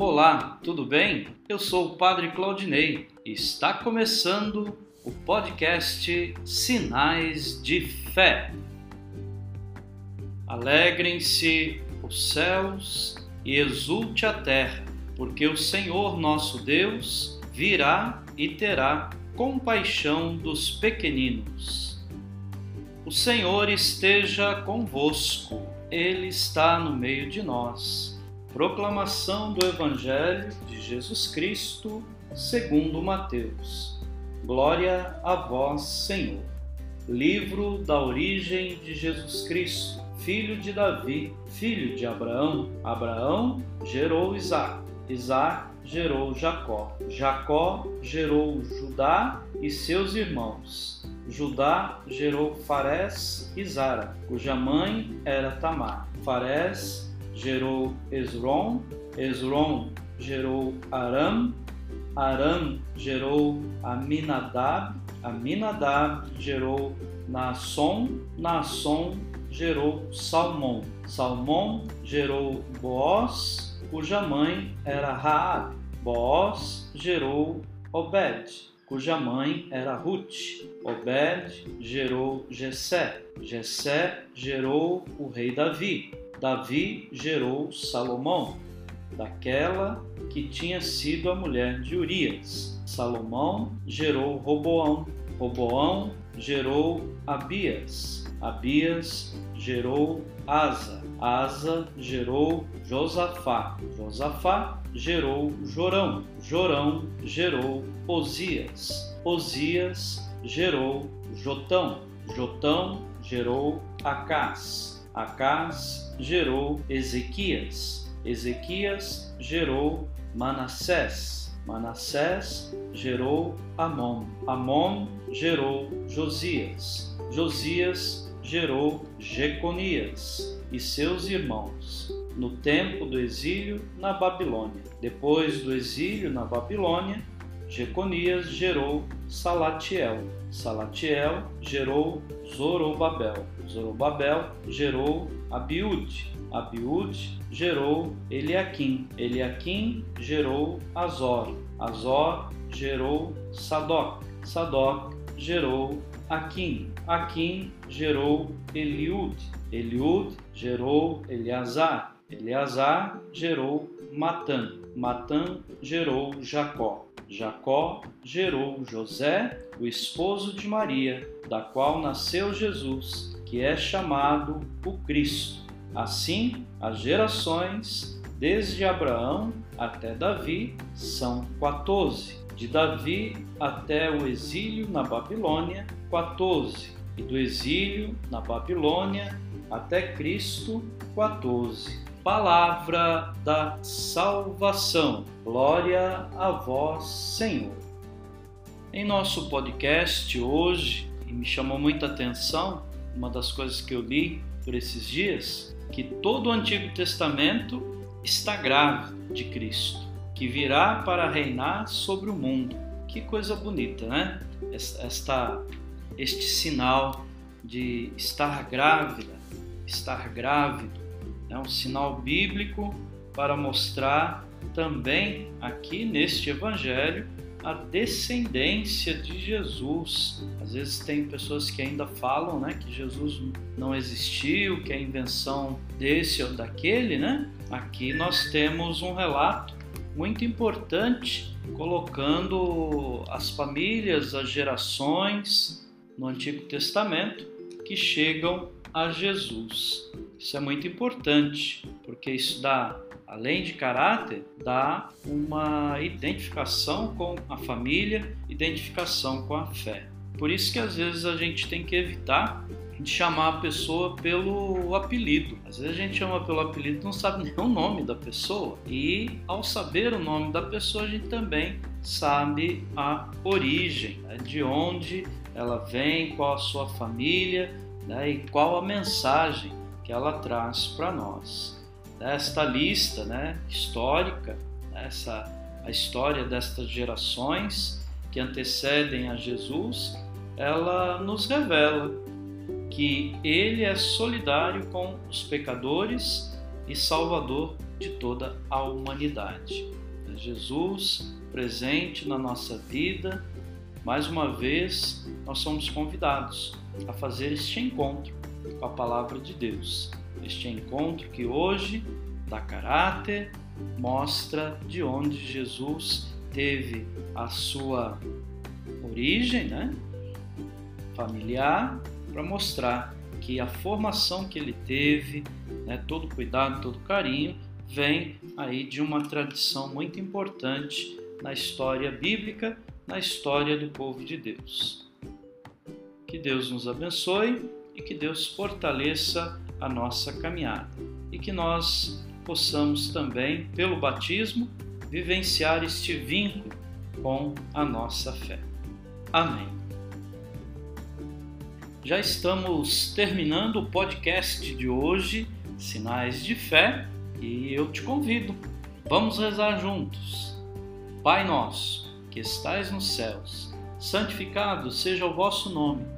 Olá, tudo bem? Eu sou o Padre Claudinei e está começando o podcast Sinais de Fé. Alegrem-se os céus e exulte a terra, porque o Senhor nosso Deus virá e terá compaixão dos pequeninos. O Senhor esteja convosco, Ele está no meio de nós. Proclamação do Evangelho de Jesus Cristo, segundo Mateus. Glória a vós, Senhor. Livro da origem de Jesus Cristo, filho de Davi, filho de Abraão. Abraão gerou Isaac. Isaac gerou Jacó. Jacó gerou Judá e seus irmãos. Judá gerou Farés e Zara, cuja mãe era Tamar. Farés gerou Esron, Esron gerou Aram, Aram gerou Aminadab, Aminadab gerou Naasson, Naasson gerou Salmão, Salmão gerou Boaz, cuja mãe era Raab. Boaz gerou Obed, cuja mãe era Ruth. Obed gerou Jessé. Jessé gerou o rei Davi. Davi gerou Salomão, daquela que tinha sido a mulher de Urias. Salomão gerou Roboão. Roboão gerou Abias. Abias gerou Asa. Asa gerou Josafá. Josafá gerou Jorão. Jorão gerou Osias. Osias gerou Jotão. Jotão gerou Acás. Acás gerou Ezequias. Ezequias gerou Manassés. Manassés gerou Amon. Amon gerou Josias. Josias gerou Jeconias e seus irmãos no tempo do exílio na Babilônia. Depois do exílio na Babilônia, Jeconias gerou Salatiel. Salatiel gerou Zorobabel. Zorobabel gerou Abiúde. Abiúde gerou Eliaquim. Eliaquim gerou Azor. Azor gerou Sadoc. Sadoc gerou Aquim. Aquim gerou Eliude. Eliude gerou Eleazar. Eleazar gerou Matã. Matã gerou Jacó. Jacó gerou José, o esposo de Maria, da qual nasceu Jesus, que é chamado o Cristo. Assim, as gerações, desde Abraão até Davi, são 14. De Davi até o exílio na Babilônia, 14. E do exílio na Babilônia até Cristo, 14 palavra da salvação. Glória a vós, Senhor. Em nosso podcast hoje, e me chamou muita atenção, uma das coisas que eu li por esses dias, que todo o Antigo Testamento está grávido de Cristo, que virá para reinar sobre o mundo. Que coisa bonita, né? Esta, este sinal de estar grávida, estar grávido, é um sinal bíblico para mostrar também aqui neste evangelho a descendência de Jesus. Às vezes tem pessoas que ainda falam, né, que Jesus não existiu, que é invenção desse ou daquele, né? Aqui nós temos um relato muito importante colocando as famílias, as gerações no Antigo Testamento que chegam a Jesus. Isso é muito importante, porque isso dá, além de caráter, dá uma identificação com a família, identificação com a fé. Por isso que às vezes a gente tem que evitar de chamar a pessoa pelo apelido. Às vezes a gente chama pelo apelido não sabe nem o nome da pessoa. E ao saber o nome da pessoa, a gente também sabe a origem, né? de onde ela vem, qual a sua família né, e qual a mensagem que ela traz para nós. Esta lista né, histórica, essa, a história destas gerações que antecedem a Jesus, ela nos revela que ele é solidário com os pecadores e salvador de toda a humanidade. Jesus presente na nossa vida, mais uma vez nós somos convidados a fazer este encontro com a palavra de Deus. Este encontro que hoje dá caráter, mostra de onde Jesus teve a sua origem, né? familiar, para mostrar que a formação que ele teve, né, todo cuidado, todo carinho, vem aí de uma tradição muito importante na história bíblica, na história do povo de Deus. Que Deus nos abençoe e que Deus fortaleça a nossa caminhada e que nós possamos também, pelo batismo, vivenciar este vínculo com a nossa fé. Amém. Já estamos terminando o podcast de hoje, Sinais de Fé, e eu te convido. Vamos rezar juntos. Pai nosso, que estais nos céus, santificado seja o vosso nome.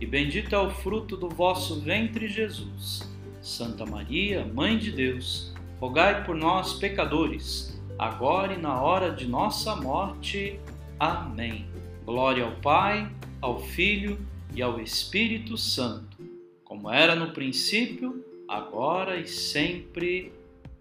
e bendito é o fruto do vosso ventre, Jesus. Santa Maria, Mãe de Deus, rogai por nós, pecadores, agora e na hora de nossa morte. Amém. Glória ao Pai, ao Filho e ao Espírito Santo, como era no princípio, agora e sempre.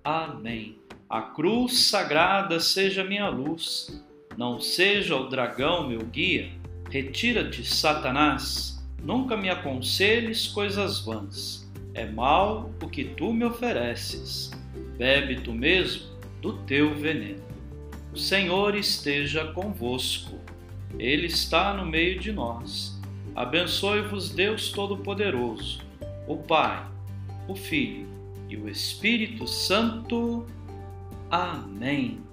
Amém. A cruz sagrada seja minha luz, não seja o dragão meu guia. Retira-te, Satanás, nunca me aconselhes coisas vãs. É mal o que tu me ofereces. Bebe tu mesmo do teu veneno. O Senhor esteja convosco. Ele está no meio de nós. Abençoe-vos Deus Todo-Poderoso, o Pai, o Filho e o Espírito Santo. Amém.